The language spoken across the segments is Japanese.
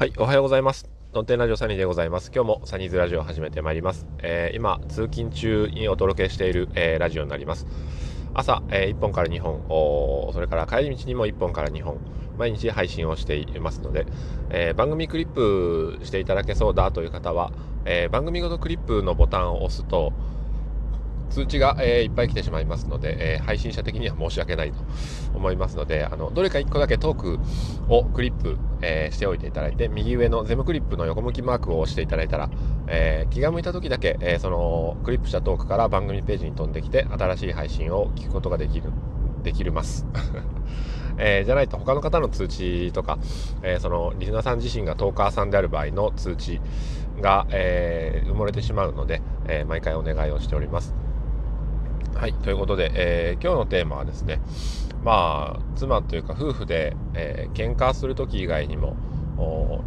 はい、おはようございます。ノンテンラジオサニーでございます。今日もサニーズラジオを始めてまいります。えー、今、通勤中にお届けしている、えー、ラジオになります。朝、えー、1本から2本それから帰り道にも1本から2本、毎日配信をしていますので、えー、番組クリップしていただけそうだという方は、えー、番組ごとクリップのボタンを押すと、通知が、えー、いっぱい来てしまいますので、えー、配信者的には申し訳ないと思いますので、あの、どれか1個だけトークをクリップ、えー、しておいていただいて、右上のゼムクリップの横向きマークを押していただいたら、え気が向いた時だけ、えそのクリップしたトークから番組ページに飛んできて、新しい配信を聞くことができる、できるます。えー、じゃないと他の方の通知とか、えー、そのリスナーさん自身がトーカーさんである場合の通知が、えー、埋もれてしまうので、え毎回お願いをしております。はい、ということで、えー、今日のテーマはですね、まあ、妻というか夫婦で、えー、喧嘩する時以外にも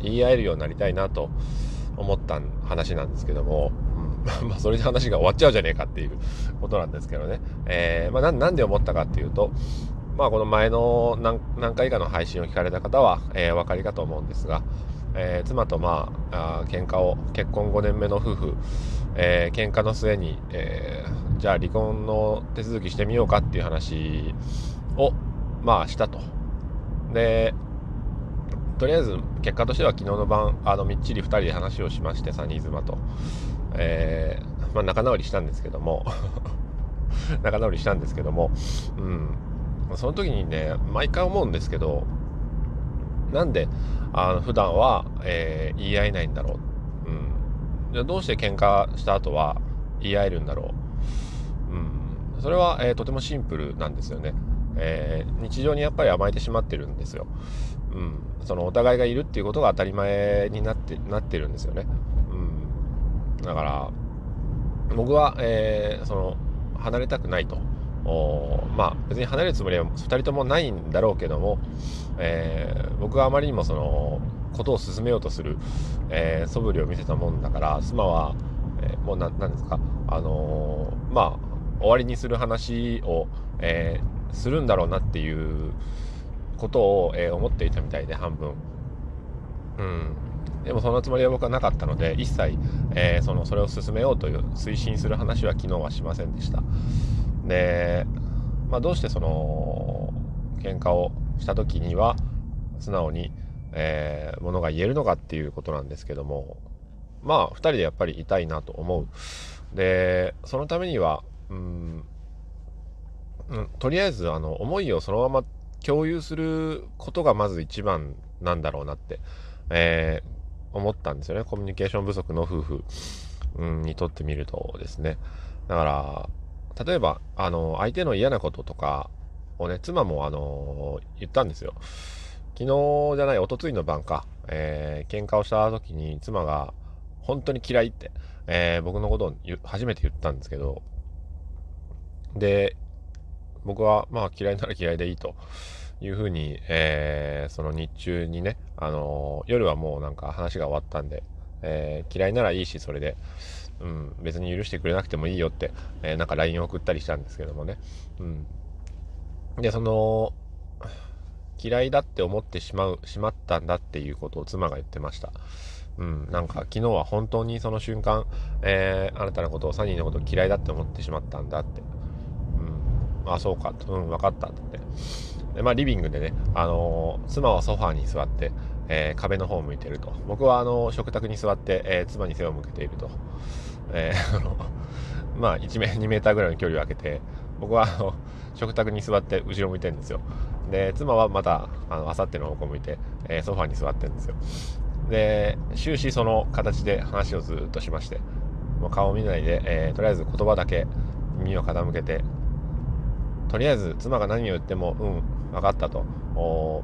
言い合えるようになりたいなと思った話なんですけども、うん、まあ、それで話が終わっちゃうじゃねえかっていうことなんですけどね、えー、まあ、なんで思ったかっていうと、まあ、この前の何回かの配信を聞かれた方は、えー、お分かりかと思うんですが、えー、妻とまああ喧嘩を結婚5年目の夫婦、えー、喧嘩の末に、えー、じゃあ離婚の手続きしてみようかっていう話をまあしたと。でとりあえず結果としては昨日の晩あのみっちり2人で話をしましてサニー妻と、えーまあ、仲直りしたんですけども。仲直りしたんですけども、うん、その時にね毎回思うんですけどなんであの普段は、えー、言い合えないんだろう、うん、じゃどうして喧嘩した後は言い合えるんだろう、うん、それは、えー、とてもシンプルなんですよね、えー、日常にやっぱり甘えてしまってるんですよ、うん、そのお互いがいるっていうことが当たり前になってなってるんですよね、うん、だから僕は、えー、その離れたくないと。まあ別に離れるつもりは2人ともないんだろうけども、えー、僕はあまりにもそのことを進めようとする、えー、素振りを見せたもんだから妻は、えー、もう何ですかあの、まあ終わりにする話を、えー、するんだろうなっていうことを、えー、思っていたみたいで半分。うん。でもそのつもりは僕はなかったので一切、えー、そのそれを進めようという推進する話は昨日はしませんでした。で、まあ、どうしてその喧嘩をした時には素直に、えー、ものが言えるのかっていうことなんですけどもまあ2人でやっぱりいたいなと思う。でそのためにはとりあえずあの思いをそのまま共有することがまず一番なんだろうなって、えー、思ったんですよねコミュニケーション不足の夫婦、うん、にとってみるとですねだから例えば、あの、相手の嫌なこととかをね、妻も、あの、言ったんですよ。昨日じゃない、おとついの晩か、えー、喧嘩をした時に妻が、本当に嫌いって、えー、僕のことを初めて言ったんですけど、で、僕は、まあ、嫌いなら嫌いでいいというふうに、えー、その日中にね、あの夜はもうなんか話が終わったんで、えー、嫌いならいいし、それで、うん、別に許してくれなくてもいいよって、えー、なんか LINE を送ったりしたんですけどもね。うん。で、その、嫌いだって思ってしまう、しまったんだっていうことを妻が言ってました。うん、なんか昨日は本当にその瞬間、えー、あなたのことを、サニーのことを嫌いだって思ってしまったんだって。あ、そうか、うん、分かったって。で、まあ、リビングでね、あのー、妻はソファーに座って、えー、壁の方を向いてると。僕はあの食卓に座って、え、妻に背を向けていると。えー、あのまあ1メ2メーターぐらいの距離を空けて、僕はあの食卓に座って後ろ向いてるんですよ。で、妻はまた、あの、あさっての方向向いて、えソファーに座ってるんですよ。で、終始その形で話をずっとしまして、もう顔を見ないで、えとりあえず言葉だけ耳を傾けて、とりあえず妻が何を言っても、うん、分かったと。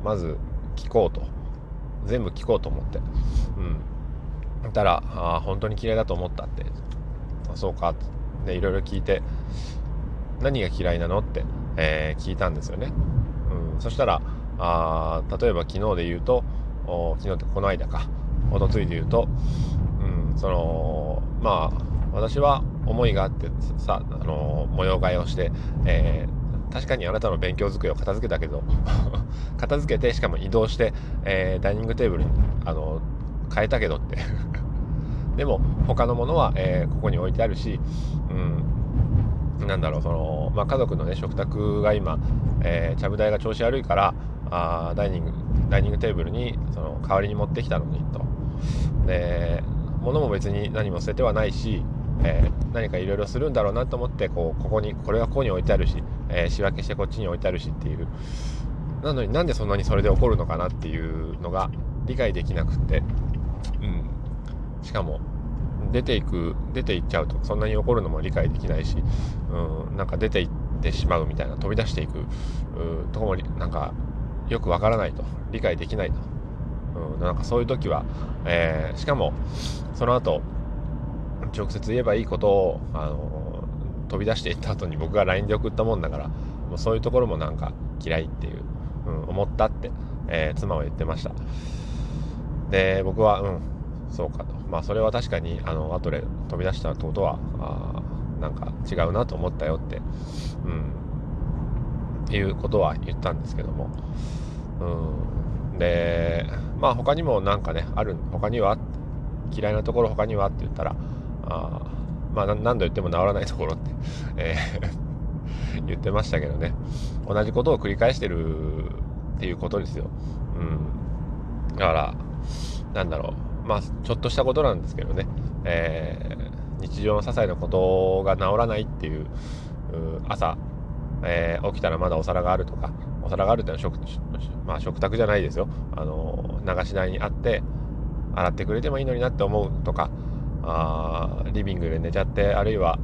まず聞こうと。全部聞こうと思って。うん。たら、あ本当に嫌いだと思ったって。あそうか。で、いろいろ聞いて、何が嫌いなのって、えー、聞いたんですよね。うん。そしたら、あ例えば昨日で言うと、昨日ってこの間か。おとついで言うと、うん、その、まあ、私は思いがあってさ、あの模様替えをして、えー確かにあなたの勉強机を片付けたけど。片付けてしかも移動して、えー、ダイニングテーブルにあの変えたけどって。でも他のものは、えー、ここに置いてあるし、うん、なんだろうその、まあ、家族のね食卓が今、え、ちゃぶ台が調子悪いからあダイニングダイニングテーブルにその代わりに持ってきたのにと。で物も別に何も捨ててはないし、えー、何かいろいろするんだろうなと思ってこうここにこれはここに置いてあるし、えー、仕分けしてこっちに置いてあるしっていう。なのになんでそんなにそれで起こるのかなっていうのが理解できなくって、うん、しかも出ていく出ていっちゃうとそんなに怒るのも理解できないし、うん、なんか出ていってしまうみたいな飛び出していくとこもなんかよくわからないと。理解できないと、うん、なんかそういう時は、えー、しかもその後直接言えばいいことを、あの飛び出していった後に僕が LINE で送ったもんだからもうそういうところもなんか嫌いっていう、うん、思ったって、えー、妻は言ってました。で僕はうんそうかと。まあそれは確かにあの後で飛び出したってことはあなんか違うなと思ったよって、うん、いうことは言ったんですけども、うん、でまあ他にもなんかねある他には嫌いなところ他にはって言ったらあまあ何度言っても治らないところって、えー、言ってましたけどね。同じことを繰り返してるっていうことですよ、うん、だからなんだろう。まあ、ちょっとしたことなんですけどね、えー、日常の些細なことが治らないっていう朝、えー、起きたらまだお皿があるとかお皿があるっていうのは食,、まあ、食卓じゃないですよ。あの流し台にあって洗ってくれてもいいのになって思うとかあリビングで寝ちゃってあるいは、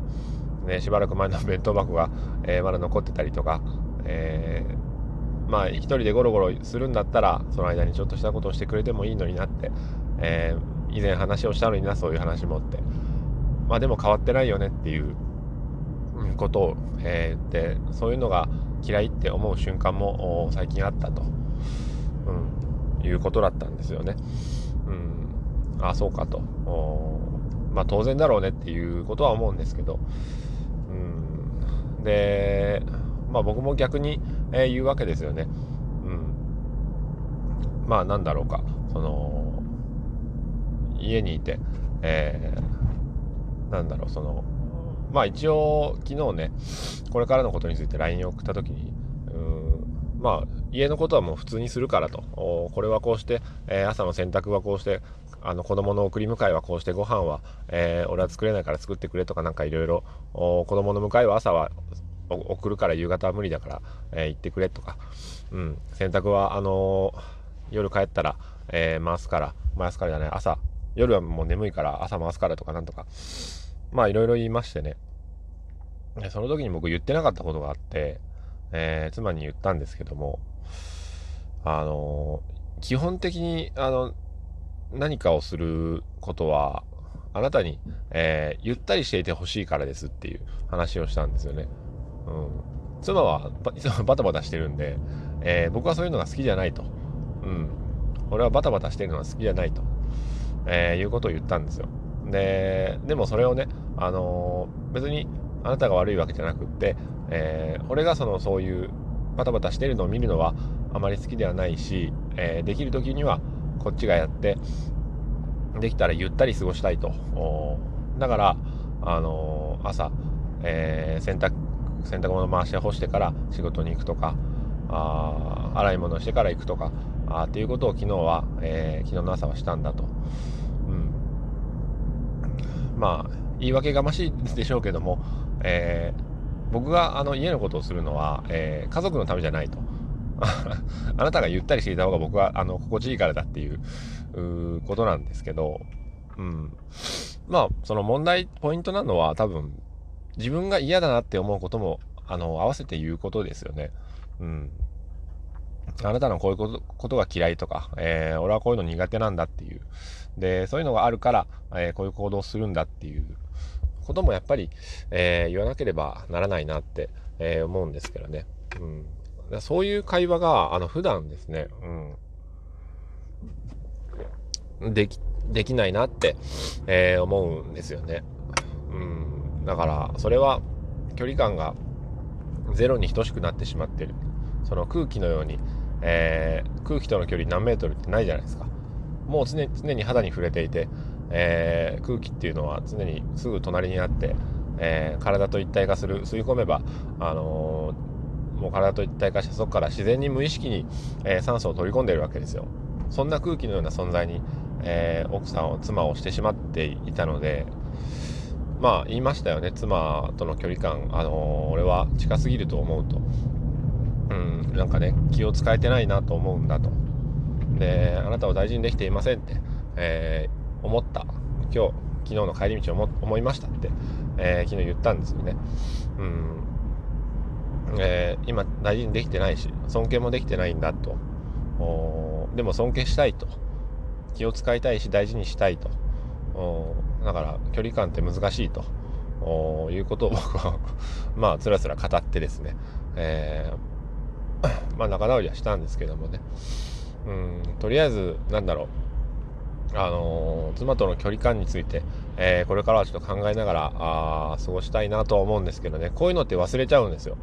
ね、しばらく前の弁当箱が、えー、まだ残ってたりとか、えー、まあ一人でゴロゴロするんだったらその間にちょっとしたことをしてくれてもいいのになってえー、以前話をしたのになそういう話もって。まあでも変わってないよねっていうことを、えー、でそういうのが嫌いって思う瞬間も最近あったと、うん、いうことだったんですよね。うん、あそうかと。まあ当然だろうねっていうことは思うんですけど、うん、でまあ僕も逆に、えー、言うわけですよね。うん、まあなんだろうか。その家にいて、えー、なんだろう。そのまあ一応昨日ねこれからのことについて LINE を送った時にうん。まあ家のことはもう普通にするからと。これはこうして、えー、朝の洗濯はこうしてあの子供の送り迎えはこうしてご飯は、えー、俺は作れないから作ってくれとかなんかいろいろ子供の迎えは朝は送るから夕方は無理だから、えー、行ってくれとか、うん、洗濯はあの夜帰ったら、え回すから回すからじゃない朝夜はもう眠いから朝回すからとかなんとか、まあいろいろ言いましてね。その時に僕言ってなかったことがあって、え、妻に言ったんですけども、あの、基本的に、あの、何かをすることは、あなたに、えー、ゆったりしていてほしいからですっていう話をしたんですよね。うん。妻はいつもバタバタしてるんで、えー、僕はそういうのが好きじゃないと。うん。俺はバタバタしてるのが好きじゃないと。えー、いうことを言ったんですよ。で、でもそれをね、あの、別にあなたが悪いわけじゃなくって、え、俺がそのそういうバタバタしてるのを見るのはあまり好きではないし、えできる時にはこっちがやって、できたらゆったり過ごしたいと。だから、あの朝、え洗濯、洗濯物回して干してから仕事に行くとか、あ洗い物してから行くとか、あっていうことを昨日は、えー、昨日の朝はしたんだと。うん。まあ、言い訳がましいでしょうけども、えー、僕があの家のことをするのは、えー、家族のためじゃないと。あなたがゆったりしていた方が僕はあの心地いいからだっていうことなんですけど、うん。まあ、その問題、ポイントなのは多分、自分が嫌だなって思うことも、あの、合わせて言うことですよね。うん。あなたのこういうことが嫌いとか、えー、俺はこういうの苦手なんだっていう。で、そういうのがあるから、えー、こういう行動をするんだっていうこともやっぱり、えー、言わなければならないなって、え思うんですけどね。うん。そういう会話が、あの、普段ですね、うん。でき、できないなって、え思うんですよね。うん。だから、それは、距離感がゼロに等しくなってしまってる。その空気のように、えー、空気との距離何メートルってないじゃないですか。もう常に肌に触れていて、えー、空気っていうのは常にすぐ隣にあって、えー、体と一体化する吸い込めば、あの、もう体と一体化してそこから自然に無意識に、え酸素を取り込んでいるわけですよ。そんな空気のような存在に、え奥さんを妻をしてしまっていたのでまあ言いましたよね。妻との距離感、あの俺は近すぎると思うと。うんなんかね気を使えてないなと思うんだと。であなたを大事にできていませんって、え、思った。今日昨日の帰り道を思いましたって、え、昨日言ったんですよね。うん。えー、今大事にできてないし尊敬もできてないんだと。でも尊敬したいと。気を使いたいし大事にしたいと。だから距離感って難しいと。いうことを僕は まあつらつら語ってですね、えー、まあ仲直りはしたんですけどもね。うんとりあえずなんだろう。あの、妻との距離感について、えー、これからはちょっと考えながらあ過ごしたいなとは思うんですけどね。こういうのって忘れちゃうんですよ、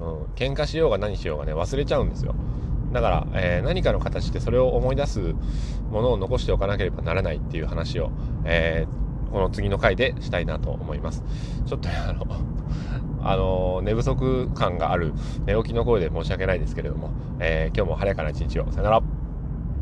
うん、喧嘩しようが何しようがね忘れちゃうんですよ。だから、えー、何かの形でそれを思い出すものを残しておかなければならないっていう話を、えー、この次の回でしたいなと思います。ちょっとあのあの寝不足感がある寝起きの声で申し訳ないですけれども、えー、今日も晴れやかな一日を。さよなら。